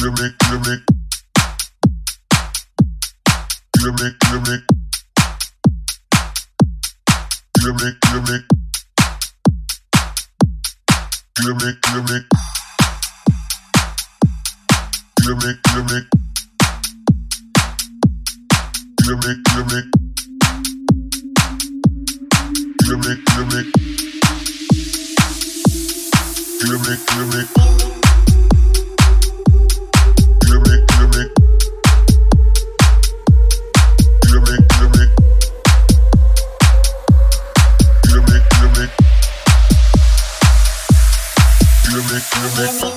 Give me, give me. Music.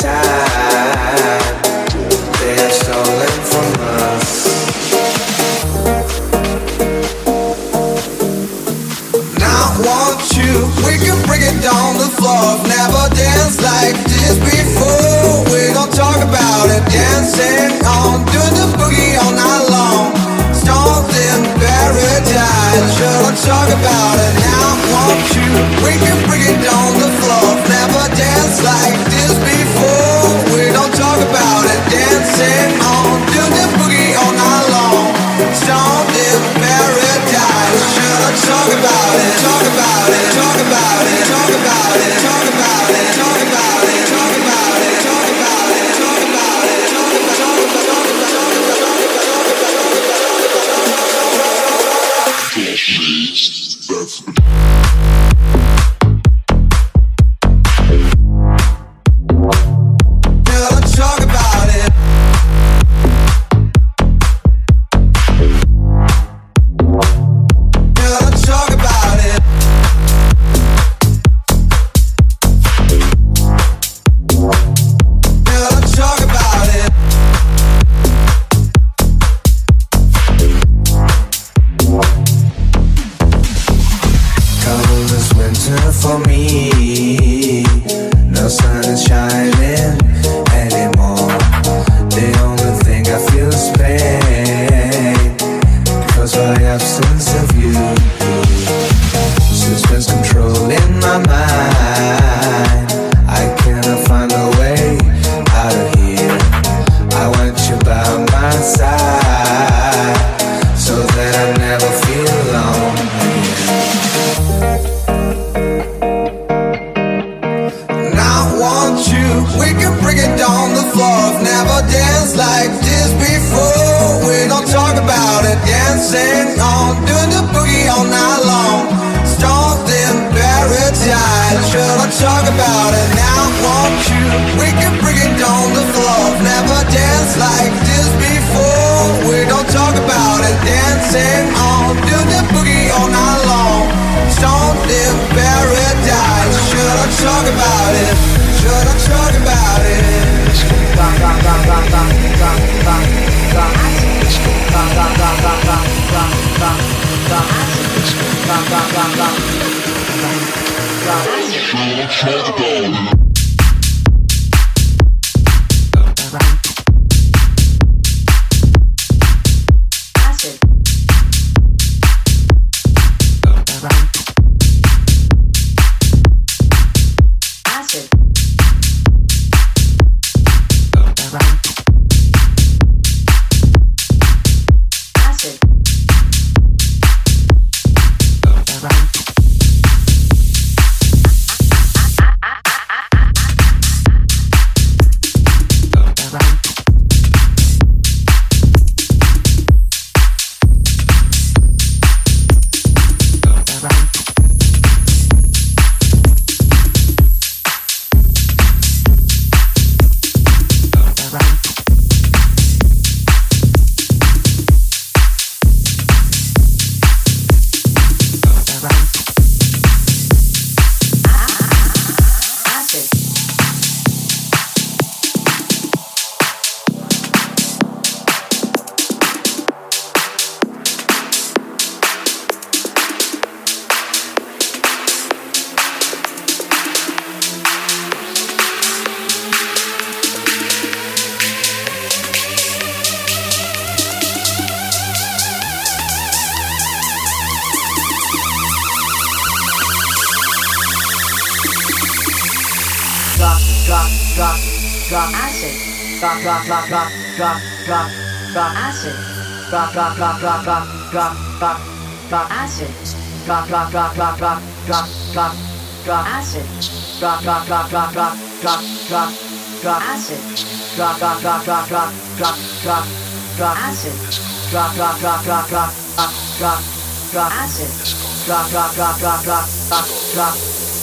side. Shut down. drop, drop acid, drop, drop, drop, drop, drop, drop, drop acid, drop, drop, drop, drop, drop, drop, drop, drop acid, drop, drop, drop, drop, drop, drop, drop, drop acid, drop, drop, drop, drop, drop, drop, drop, drop acid, drop, drop, drop, drop, drop, drop, drop, drop acid, drop, drop, drop, drop, drop, drop, drop, drop acid, drop, drop, drop, drop, drop, drop, drop.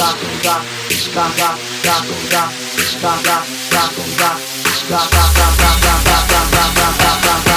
da da da da da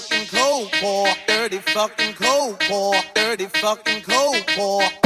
fucking cold pour, dirty fucking cold pour, dirty fucking cold pour.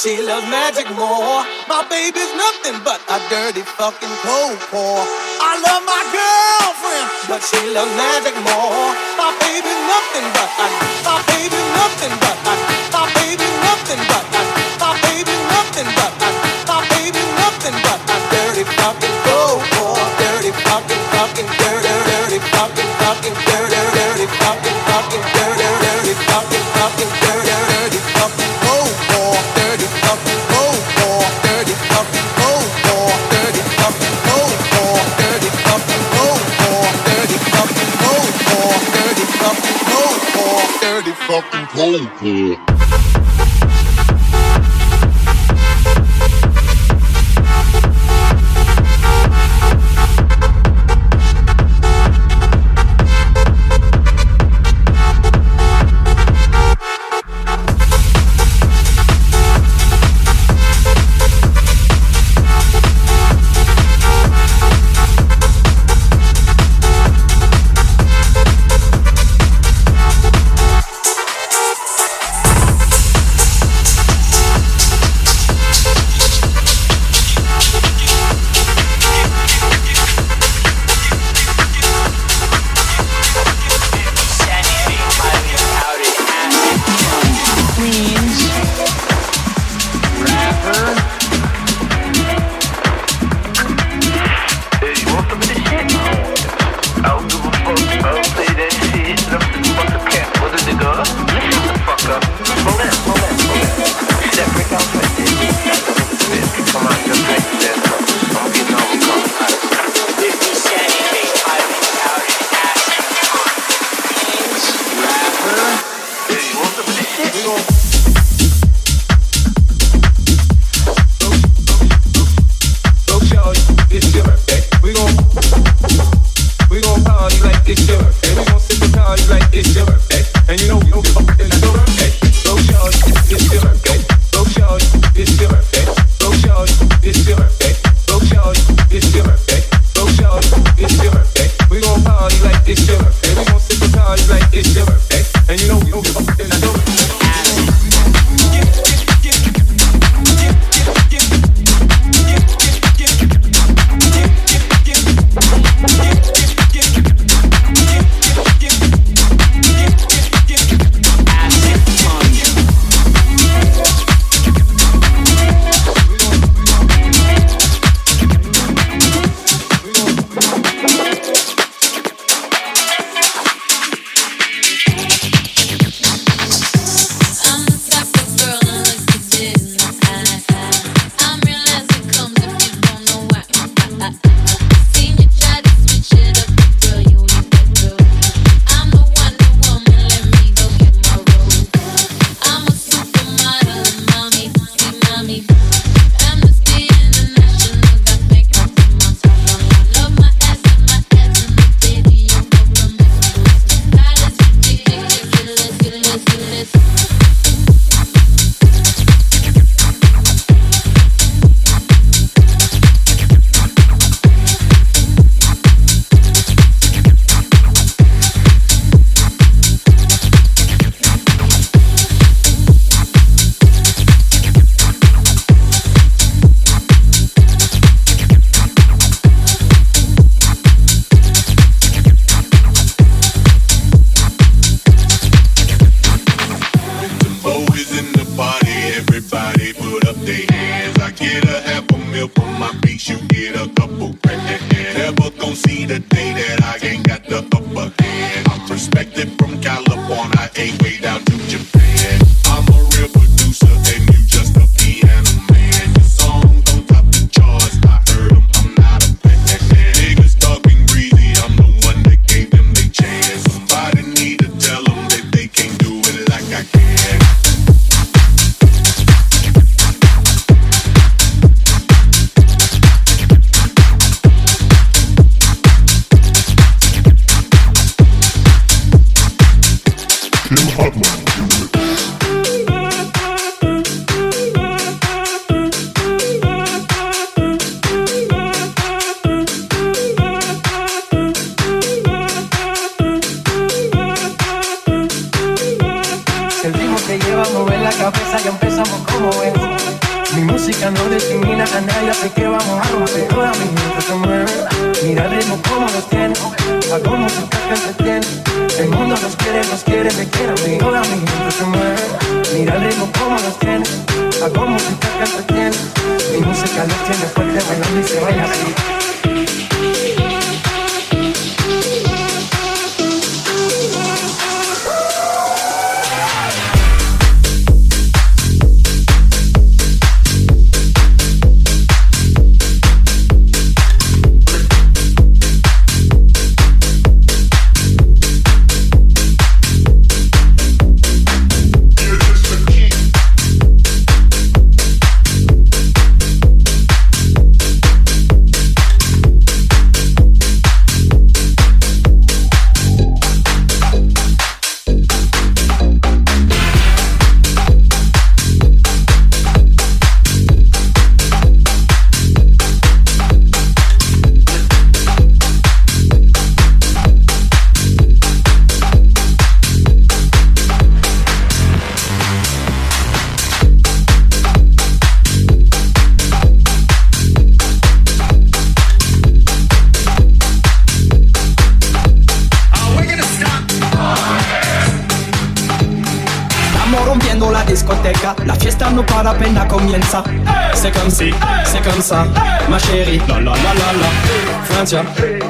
She loves magic more. My baby's nothing but a dirty fucking cold whore. I love my girlfriend, but she loves magic more. My baby's nothing but a, my baby's nothing but a, my baby's nothing but a.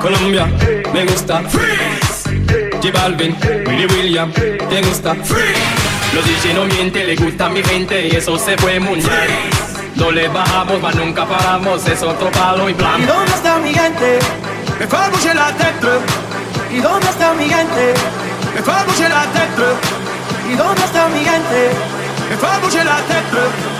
Colombia, me gusta Freeze. J Balvin, Willy William, te gusta Freeze. Los DJ no mienten, le gusta a mi gente y eso se fue mundial. No le bajamos, mas nunca paramos, es otro palo y plan. ¿Y dónde está mi gente? Me fue la tête. ¿Y dónde está mi gente? Me fue la tête. ¿Y dónde está mi gente? Me fue la tête.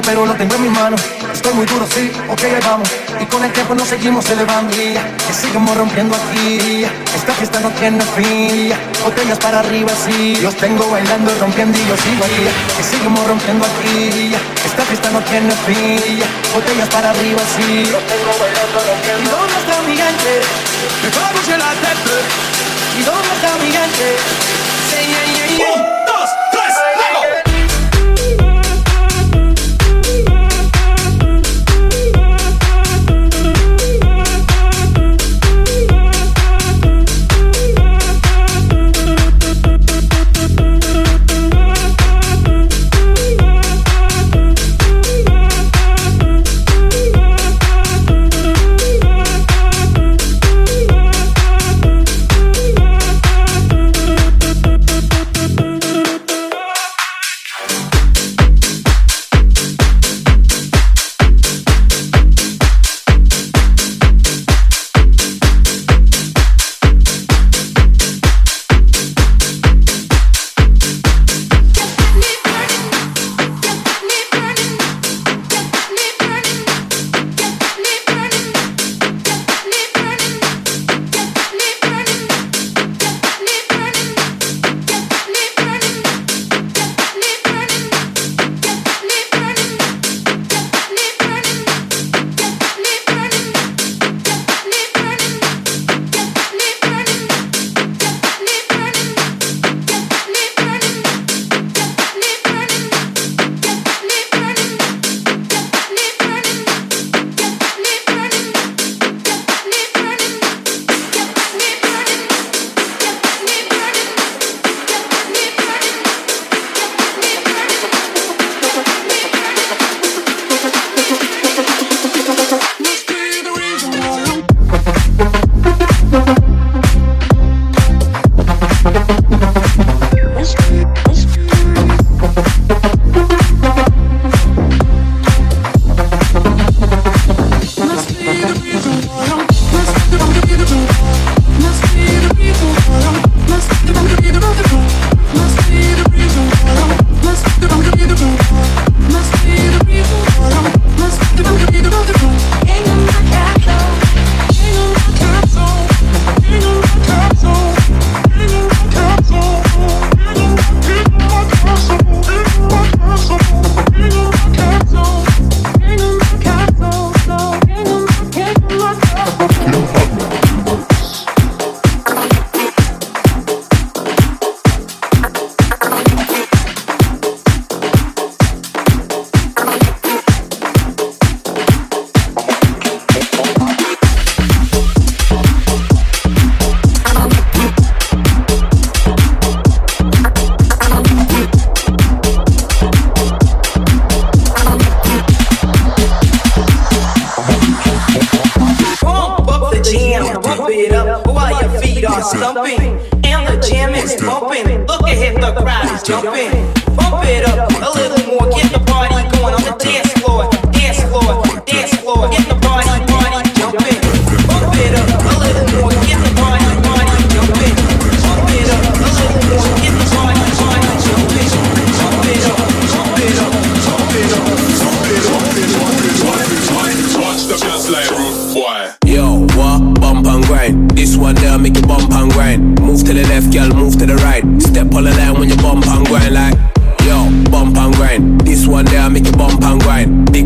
pero lo tengo en mis manos. Estoy muy duro, sí, ok, ahí vamos. Y con el tiempo nos seguimos elevando. Que sigamos rompiendo aquí. Esta fiesta no tiene fin. Botellas para arriba, sí. Los tengo bailando, rompiendo y yo sigo ahí. Que sigamos rompiendo aquí. Esta fiesta no tiene fin. Botellas para arriba, sí. Los tengo bailando, rompiendo. ¿Y dónde está mi gente? Me vamos a la tête. ¿Y dónde está mi gente? Sí, yeah, yeah, yeah.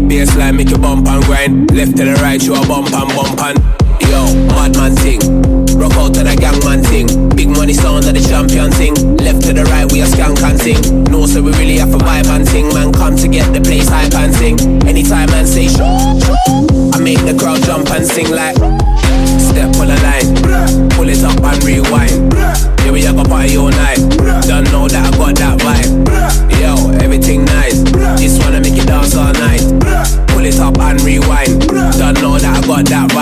Baseline make you bump and grind. Left to the right, you a bump and bump and. Yo, madman thing. Rock out to the gangman thing. Big money sound of the champion thing. Left to the right, we a skank and sing. No, so we really have a vibe and sing. Man, come to get the place hype and sing. Anytime man say shoo, I make the crowd jump and sing like. Step on the line, pull it up and rewind. Yeah, we have a party all night. Don't know that I got that vibe. Yo, everything nice. This one rewind. Don't know that I got that